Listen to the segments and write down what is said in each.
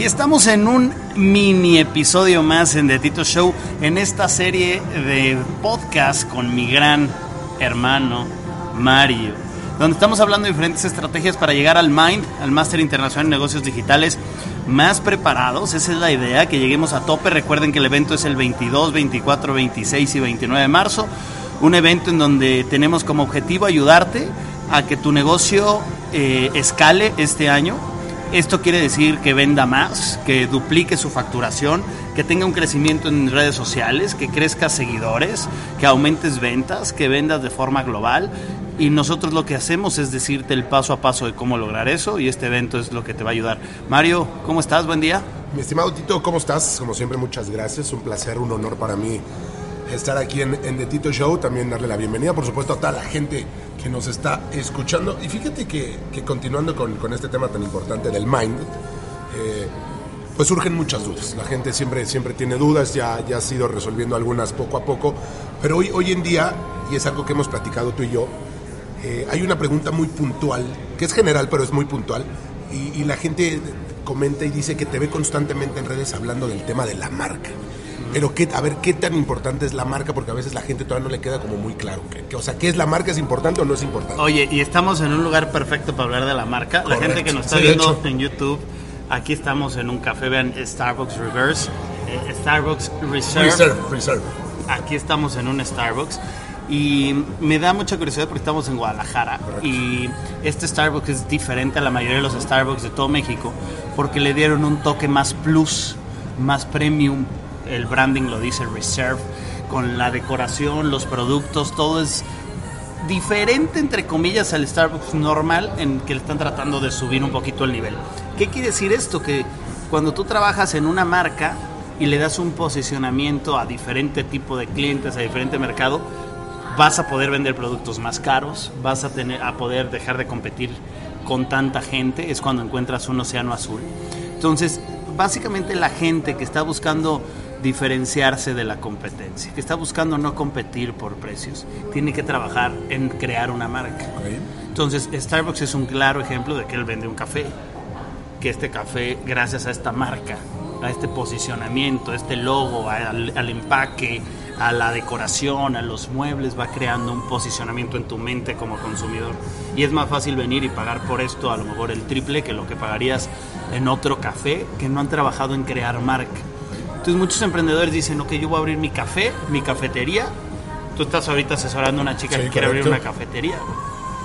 Y estamos en un mini episodio más en The Tito Show, en esta serie de podcast con mi gran hermano Mario, donde estamos hablando de diferentes estrategias para llegar al MIND, al Máster Internacional en Negocios Digitales, más preparados. Esa es la idea, que lleguemos a tope. Recuerden que el evento es el 22, 24, 26 y 29 de marzo. Un evento en donde tenemos como objetivo ayudarte a que tu negocio eh, escale este año. Esto quiere decir que venda más, que duplique su facturación, que tenga un crecimiento en redes sociales, que crezca seguidores, que aumentes ventas, que vendas de forma global. Y nosotros lo que hacemos es decirte el paso a paso de cómo lograr eso y este evento es lo que te va a ayudar. Mario, ¿cómo estás? Buen día. Mi estimado Tito, ¿cómo estás? Como siempre, muchas gracias. Un placer, un honor para mí estar aquí en, en The Tito Show. También darle la bienvenida, por supuesto, a toda la gente que nos está escuchando. Y fíjate que, que continuando con, con, este tema tan importante del mind, eh, pues surgen muchas dudas. La gente siempre, siempre tiene dudas, ya, ya has ido resolviendo algunas poco a poco. Pero hoy, hoy en día, y es algo que hemos platicado tú y yo, eh, hay una pregunta muy puntual, que es general, pero es muy puntual. Y, y la gente comenta y dice que te ve constantemente en redes hablando del tema de la marca. Pero qué, a ver, ¿qué tan importante es la marca? Porque a veces la gente todavía no le queda como muy claro. Que, que, o sea, ¿qué es la marca? ¿Es importante o no es importante? Oye, y estamos en un lugar perfecto para hablar de la marca. Correcto. La gente que nos está sí, viendo en YouTube, aquí estamos en un café, vean Starbucks Reverse, eh, Starbucks Reserve. Reserve, Reserve. Aquí estamos en un Starbucks. Y me da mucha curiosidad porque estamos en Guadalajara Correcto. y este Starbucks es diferente a la mayoría de los Starbucks de todo México porque le dieron un toque más plus, más premium, el branding lo dice Reserve, con la decoración, los productos, todo es diferente entre comillas al Starbucks normal en que le están tratando de subir un poquito el nivel. ¿Qué quiere decir esto? Que cuando tú trabajas en una marca y le das un posicionamiento a diferente tipo de clientes, a diferente mercado, vas a poder vender productos más caros, vas a tener a poder dejar de competir con tanta gente, es cuando encuentras un océano azul. Entonces, básicamente la gente que está buscando diferenciarse de la competencia, que está buscando no competir por precios, tiene que trabajar en crear una marca. Okay. Entonces, Starbucks es un claro ejemplo de que él vende un café, que este café, gracias a esta marca, a este posicionamiento, a este logo, al, al empaque, a la decoración, a los muebles, va creando un posicionamiento en tu mente como consumidor. Y es más fácil venir y pagar por esto a lo mejor el triple que lo que pagarías en otro café que no han trabajado en crear marca. Entonces muchos emprendedores dicen, ok, yo voy a abrir mi café, mi cafetería. Tú estás ahorita asesorando a una chica Sí, que quiere abrir una cafetería.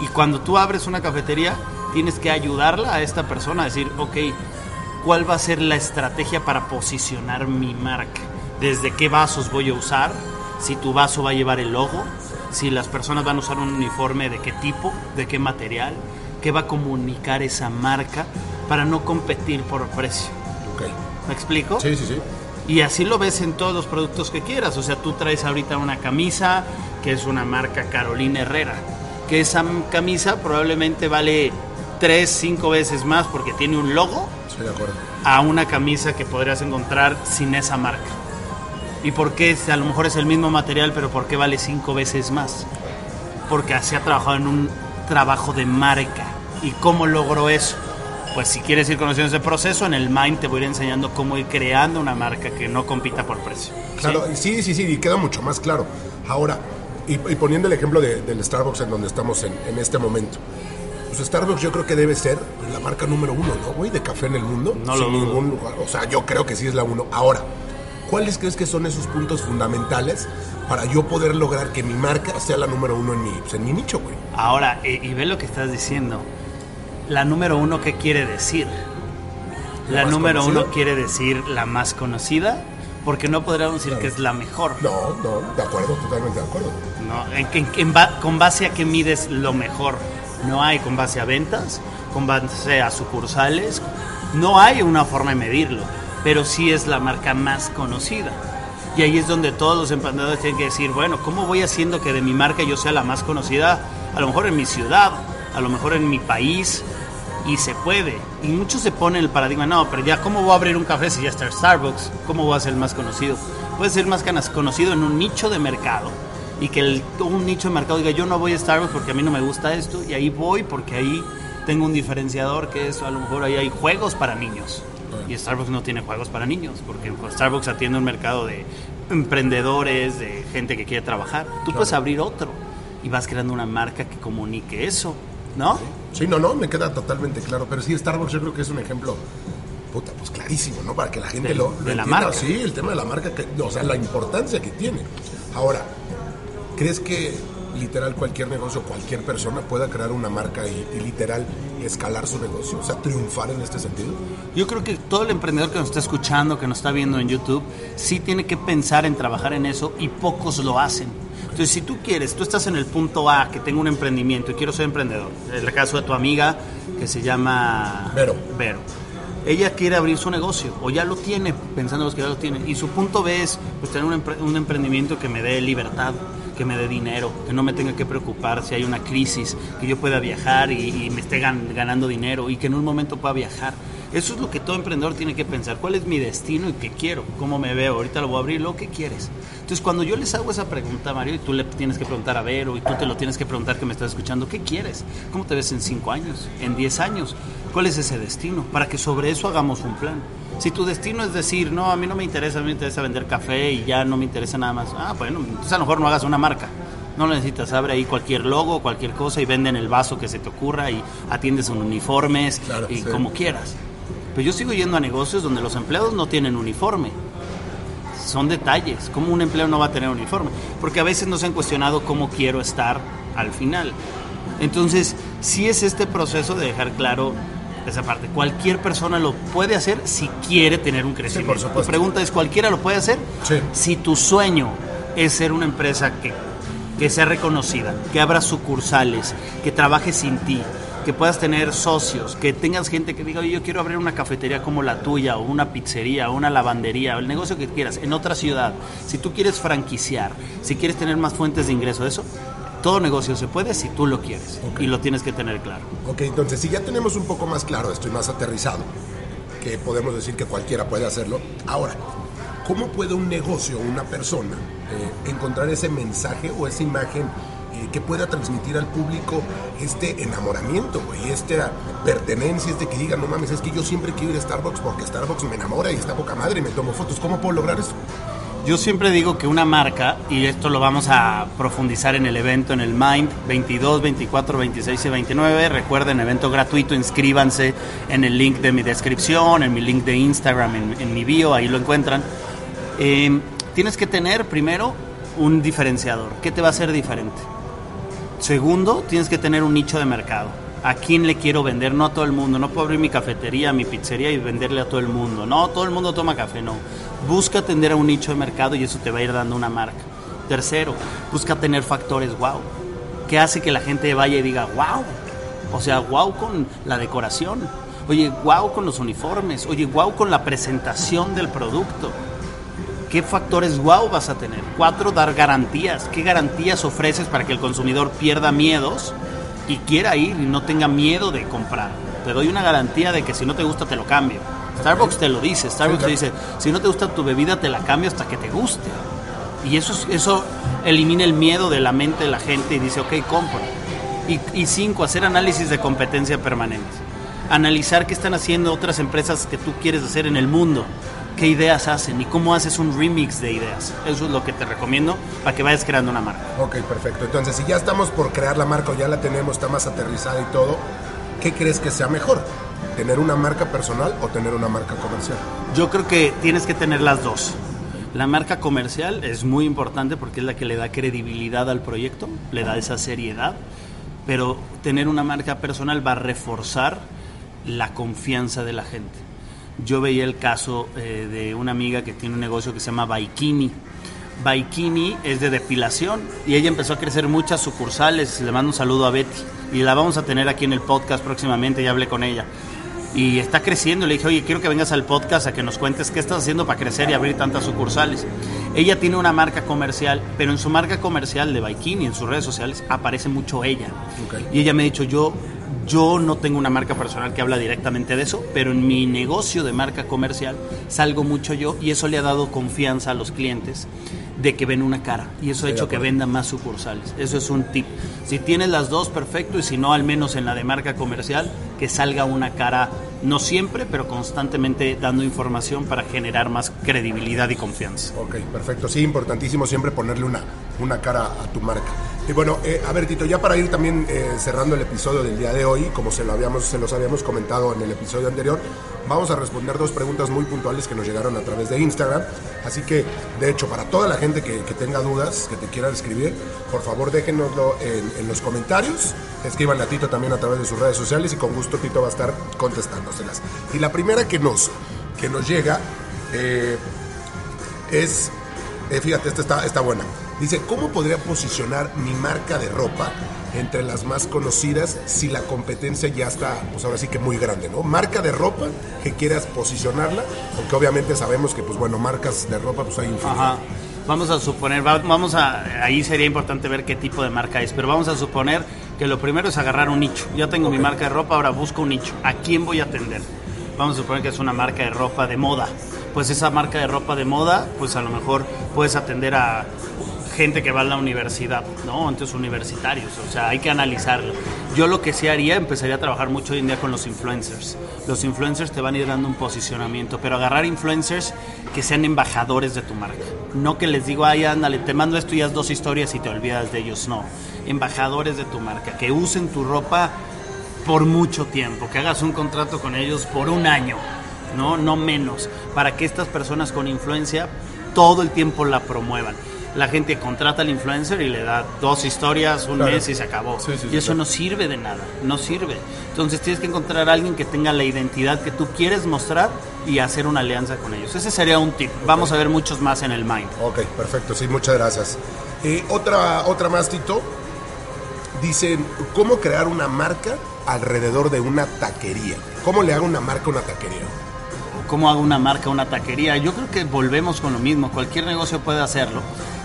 Y cuando tú abres una cafetería, tienes que ayudarla a esta persona a decir, ok, ¿cuál va a ser la estrategia para posicionar mi marca? ¿Desde qué vasos voy a usar? Si tu vaso va a llevar el logo, si las personas van a usar un uniforme de qué tipo, de qué material, qué va a comunicar esa marca para no competir por precio. Okay. ¿Me explico? Sí, sí, sí. Y así lo ves en todos los productos que quieras. O sea, tú traes ahorita una camisa que es una marca Carolina Herrera. Que esa camisa probablemente vale 3, 5 veces más porque tiene un logo Estoy de acuerdo. a una camisa que podrías encontrar sin esa marca. ¿Y por qué? A lo mejor es el mismo material, pero ¿por qué vale 5 veces más? Porque se ha trabajado en un trabajo de marca. ¿Y cómo logró eso? Pues si quieres ir conociendo ese proceso, en el Mind te voy a ir enseñando cómo ir creando una marca que no compita por precio. Claro, sí, sí, sí, y queda mucho más claro. Ahora, y, y poniendo el ejemplo de, del Starbucks en donde estamos en, en, este momento. Pues Starbucks yo creo que debe ser la marca número uno, ¿no, güey? De café en el mundo. No sin lo dudo. ningún lugar. O sea, yo creo que sí es la uno. Ahora, ¿cuáles crees que son esos puntos fundamentales para yo poder lograr que mi marca sea la número uno en mi, pues, en mi nicho, güey? Ahora, eh, y ve lo que estás diciendo. La número uno, ¿qué quiere decir? La, ¿La número conocida? uno quiere decir la más conocida, porque no podríamos decir Claro. que es la mejor. No, no, de acuerdo, totalmente de acuerdo. ¿no? En, en- en con base a qué mides lo mejor. No hay con base a ventas, con base a sucursales. No hay una forma de medirlo, pero sí es la marca más conocida. Y ahí es donde todos los emprendedores tienen que decir, bueno, ¿cómo voy haciendo que de mi marca yo sea la más conocida? A lo mejor en mi ciudad, a lo mejor en mi país, y se puede. Y muchos se ponen el paradigma, no, pero ya, ¿cómo voy a abrir un café si ya está Starbucks? ¿Cómo voy a ser más conocido? Puede ser más conocido en un nicho de mercado y que el- un nicho de mercado diga, yo no voy a Starbucks porque a mí no me gusta esto, y ahí voy porque ahí tengo un diferenciador que es, a lo mejor ahí hay juegos para niños. Y Starbucks no tiene juegos para niños, porque Starbucks atiende un mercado de emprendedores, de gente que quiere trabajar. Tú puedes abrir otro y vas creando una marca que comunique eso, ¿no? Sí, no, no, me queda totalmente claro. Pero sí, Starbucks yo creo que es un ejemplo, puta, pues clarísimo, ¿no? Para que la gente De- lo, lo de la marca. Sí, el tema de la marca, que, o sea, la importancia que tiene. Ahora, ¿crees que literal cualquier negocio, cualquier persona pueda crear una marca y, y literal escalar su negocio? O sea, triunfar en este sentido. Yo creo que todo el emprendedor que nos está escuchando, que nos está viendo en YouTube, sí tiene que pensar en trabajar en eso y pocos lo hacen. Entonces, si tú quieres, tú estás en el punto A, que tengo un emprendimiento y quiero ser emprendedor. El caso de tu amiga que se llama Vero. Vero. Ella quiere abrir su negocio o ya lo tiene, pensando los que ya lo tienen. Y su punto B es pues, tener un, empre- un emprendimiento que me dé libertad, que me dé dinero, que no me tenga que preocupar si hay una crisis, que yo pueda viajar y, y me esté gan- ganando dinero y que en un momento pueda viajar. Eso es lo que todo emprendedor tiene que pensar. ¿Cuál es mi destino y qué quiero? ¿Cómo me veo? Ahorita lo voy a abrir, ¿lo que quieres? Entonces, cuando yo les hago esa pregunta, Mario, y tú le tienes que preguntar a Vero, y tú te lo tienes que preguntar que me estás escuchando, ¿qué quieres? ¿Cómo te ves en 5 años? ¿En 10 años? ¿Cuál es ese destino? Para que sobre eso hagamos un plan. Si tu destino es decir, no, a mí no me interesa, a mí me interesa vender café y ya no me interesa nada más, ah, bueno, entonces a lo mejor no hagas una marca. No lo necesitas, abre ahí cualquier logo, cualquier cosa y venden el vaso que se te ocurra y atiendes en uniformes Claro, y sí. como quieras. Pero yo sigo yendo a negocios donde los empleados no tienen uniforme. Son detalles. ¿Cómo un empleado no va a tener uniforme? Porque a veces no se han cuestionado cómo quiero estar al final. Entonces, sí es este proceso de dejar claro esa parte. Cualquier persona lo puede hacer si quiere tener un crecimiento. por supuesto. Tu pregunta es, ¿cualquiera lo puede hacer? Sí. Si tu sueño es ser una empresa que, que sea reconocida, que abra sucursales, que trabaje sin ti, que puedas tener socios, que tengas gente que diga, oye, yo quiero abrir una cafetería como la tuya, o una pizzería, o una lavandería, o el negocio que quieras, en otra ciudad. Si tú quieres franquiciar, si quieres tener más fuentes de ingreso, eso, todo negocio se puede si tú lo quieres. Y lo tienes que tener claro. Ok, entonces si ya tenemos un poco más claro esto y más aterrizado, que podemos decir que cualquiera puede hacerlo, ahora, ¿cómo puede un negocio o una persona eh, encontrar ese mensaje o esa imagen que pueda transmitir al público este enamoramiento, güey, esta pertenencia, este que diga, no mames, es que yo siempre quiero ir a Starbucks porque Starbucks me enamora y está poca madre y me tomo fotos. ¿Cómo puedo lograr eso? Yo siempre digo que una marca, y esto lo vamos a profundizar en el evento, en el Mind, 22, 24, 26 y 29. Recuerden, evento gratuito, inscríbanse en el link de mi descripción, en mi link de Instagram, en, en mi bio, ahí lo encuentran. Eh, tienes que tener primero un diferenciador. ¿Qué te va a hacer diferente? Segundo, tienes que tener un nicho de mercado. ¿A quién le quiero vender? No a todo el mundo. No puedo abrir mi cafetería, mi pizzería y venderle a todo el mundo. No, todo el mundo toma café, no. Busca atender a un nicho de mercado y eso te va a ir dando una marca. Tercero, busca tener factores wow. ¿Qué hace que la gente vaya y diga wow? O sea, wow con la decoración. Oye, wow con los uniformes. Oye, wow con la presentación del producto. ¿Qué factores wow vas a tener? Cuatro, dar garantías. ¿Qué garantías ofreces para que el consumidor pierda miedos y quiera ir y no tenga miedo de comprar? Te doy una garantía de que si no te gusta te lo cambio. Starbucks te lo dice. Starbucks Sí, te dice, si no te gusta tu bebida te la cambio hasta que te guste. Y eso, es- eso elimina el miedo de la mente de la gente y dice, ok, compra. Y, y cinco, hacer análisis de competencia permanente. Analizar qué están haciendo otras empresas que tú quieres hacer en el mundo. Qué ideas hacen y cómo haces un remix de ideas. Eso es lo que te recomiendo para que vayas creando una marca. Ok, perfecto. Entonces, si ya estamos por crear la marca o ya la tenemos, está más aterrizada y todo, ¿qué crees que sea mejor? ¿Tener una marca personal o tener una marca comercial? Yo creo que tienes que tener las dos. La marca comercial es muy importante porque es la que le da credibilidad al proyecto, le da esa seriedad, pero tener una marca personal va a reforzar la confianza de la gente. Yo veía el caso eh, de una amiga que tiene un negocio que se llama Baikini. Baikini es de depilación y ella empezó a crecer muchas sucursales. Le mando un saludo a Betty y la vamos a tener aquí en el podcast próximamente. Ya hablé con ella y está creciendo. Le dije, oye, quiero que vengas al podcast a que nos cuentes qué estás haciendo para crecer y abrir tantas sucursales. Ella tiene una marca comercial, pero en su marca comercial de Bikini, en sus redes sociales, aparece mucho ella. Y ella me ha dicho, yo, yo no tengo una marca personal que habla directamente de eso, pero en mi negocio de marca comercial salgo mucho yo y eso le ha dado confianza a los clientes de que ven una cara y eso ha hecho que venda más sucursales. Eso es un tip. Si tienes las dos, perfecto, y si no, al menos en la de marca comercial, que salga una cara, no siempre, pero constantemente dando información para generar más credibilidad y confianza. Ok, perfecto. Sí, importantísimo siempre ponerle una, una cara a tu marca. Y bueno, eh, a ver, Tito, ya para ir también eh, cerrando el episodio del día de hoy, como se, lo habíamos, se los habíamos comentado en el episodio anterior, vamos a responder dos preguntas muy puntuales que nos llegaron a través de Instagram. Así que, de hecho, para toda la gente que, tenga dudas, que te quieran escribir, por favor déjenoslo en, los comentarios. Escriban a Tito también a través de sus redes sociales y con gusto Tito va a estar contestándoselas. Y la primera que nos, que nos llega eh, es, fíjate, esta está, está buena. Dice, ¿cómo podría posicionar mi marca de ropa entre las más conocidas si la competencia ya está, pues ahora sí que muy grande, ¿no? Marca de ropa que quieras posicionarla, aunque obviamente sabemos que, pues bueno, marcas de ropa, pues hay infinidad. Vamos a suponer, vamos a, ahí sería importante ver qué tipo de marca es, pero vamos a suponer que lo primero es agarrar un nicho. Ya tengo mi marca de ropa, ahora busco un nicho. ¿A quién voy a atender? Vamos a suponer que es una marca de ropa de moda. Pues esa marca de ropa de moda, pues a lo mejor puedes atender a gente que va a la universidad, ¿no? Entonces universitarios, o sea, hay que analizarlo. Yo lo que sí haría, empezaría a trabajar mucho hoy en día con los influencers. Los influencers te van a ir dando un posicionamiento, pero agarrar influencers que sean embajadores de tu marca. No que les digo, ay, ándale, te mando esto y haz dos historias y te olvidas de ellos, no. Embajadores de tu marca, que usen tu ropa por mucho tiempo, que hagas un contrato con ellos por un año, no, no menos, para que estas personas con influencia todo el tiempo la promuevan la gente contrata al influencer y le da dos historias, un mes y se acabó. y eso no sirve de nada, no sirve. Entonces tienes que encontrar a alguien que tenga la identidad que tú quieres mostrar y hacer una alianza con ellos. Ese sería un tip. Vamos a ver muchos más en el Mind. Ok, perfecto, sí, muchas gracias. Eh, otra, otra más, Tito. Dicen, ¿cómo crear una marca alrededor de una taquería? ¿Cómo le hago una marca a una taquería? ¿Cómo hago una marca, una taquería? Yo creo que volvemos con lo mismo. Cualquier negocio puede hacerlo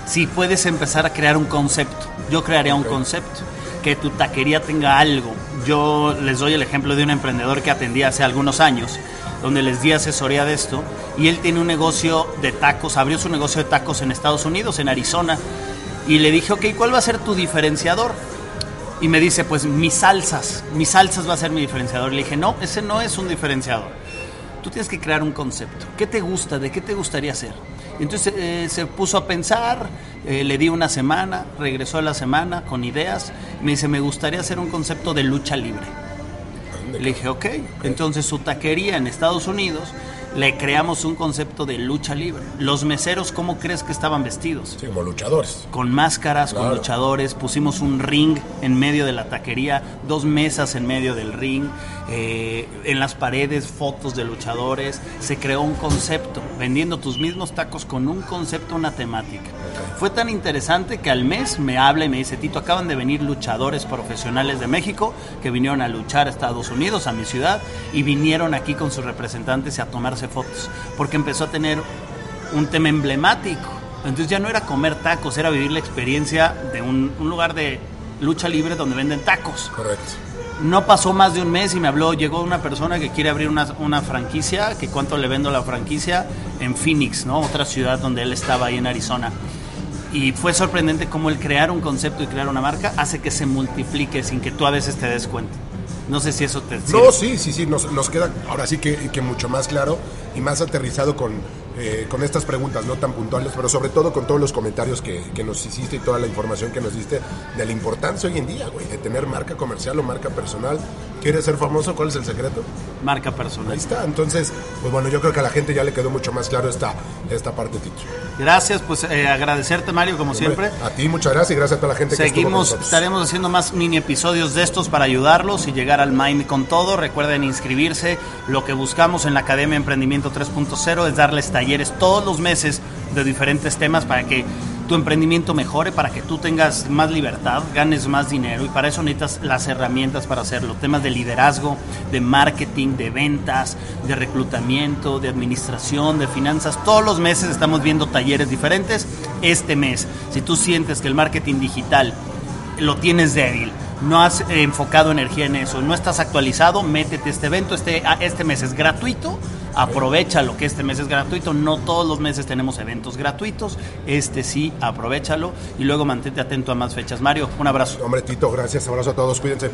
si puedes empezar a crear un concepto. Yo crearía un concepto, que tu taquería tenga algo. Yo les doy el ejemplo de un emprendedor que atendía hace algunos años, donde les di asesoría de esto, y él tiene un negocio de tacos, abrió su negocio de tacos en Estados Unidos, en Arizona, y le dije, ok, ¿cuál va a ser tu diferenciador? Y me dice, pues mis salsas, mis salsas va a ser mi diferenciador. Le dije, no, ese no es un diferenciador. Tú tienes que crear un concepto. ¿Qué te gusta? ¿De qué te gustaría hacer? Entonces eh, se puso a pensar, eh, le di una semana, regresó a la semana con ideas, me dice, me gustaría hacer un concepto de lucha libre. Le dije, ok, entonces su taquería en Estados Unidos le creamos un concepto de lucha libre. Los meseros, ¿cómo crees que estaban vestidos? Sí, como luchadores. Con máscaras, con luchadores. Pusimos un ring en medio de la taquería, dos mesas en medio del ring, eh, en las paredes fotos de luchadores. Se creó un concepto, vendiendo tus mismos tacos con un concepto, una temática. Fue tan interesante que al mes me habla y me dice, Tito, acaban de venir luchadores profesionales de México que vinieron a luchar a Estados Unidos, a mi ciudad, y vinieron aquí con sus representantes a tomarse fotos, porque empezó a tener un tema emblemático. Entonces ya no era comer tacos, era vivir la experiencia de un, lugar de lucha libre donde venden tacos. Correcto. No pasó más de un mes y me habló, llegó una persona que quiere abrir una, una, franquicia, que cuánto le vendo la franquicia en Phoenix, ¿no? Otra ciudad donde él estaba ahí en Arizona. Y fue sorprendente cómo el crear un concepto y crear una marca hace que se multiplique sin que tú a veces te des cuenta. No sé si eso te... No, sí, sí, sí, nos, nos queda ahora sí que, que mucho más claro y más aterrizado con, eh, con estas preguntas no tan puntuales, pero sobre todo con todos los comentarios que, que, nos hiciste y toda la información que nos diste de la importancia hoy en día, güey, de tener marca comercial o marca personal. ¿Quieres ser famoso? ¿Cuál es el secreto? Marca personal. Ahí está. Entonces, pues bueno, yo creo que a la gente ya le quedó mucho más claro esta, esta parte, Tito. Gracias, pues eh, agradecerte, Mario, como siempre. A ti, muchas gracias y gracias a toda la gente Seguimos, que estaremos haciendo más mini episodios de estos para ayudarlos y llegar al Mind con todo. Recuerden inscribirse. Lo que buscamos en la Academia Emprendimiento 3.0 es darles talleres todos los meses de diferentes temas para que tu emprendimiento mejore, para que tú tengas más libertad, ganes más dinero y para eso necesitas las herramientas para hacerlo. Temas de liderazgo, de marketing, de ventas, de reclutamiento, de administración, de finanzas. Todos los meses estamos viendo talleres diferentes. Este mes, si tú sientes que el marketing digital lo tienes débil, no has enfocado energía en eso, no estás actualizado, métete este evento. Este, este mes es gratuito aprovechalo, que este mes es gratuito. No todos los meses tenemos eventos gratuitos. Este sí, aprovechalo y luego mantente atento a más fechas. Mario, un abrazo. Hombre, Tito, gracias. Abrazo a todos. Cuídense.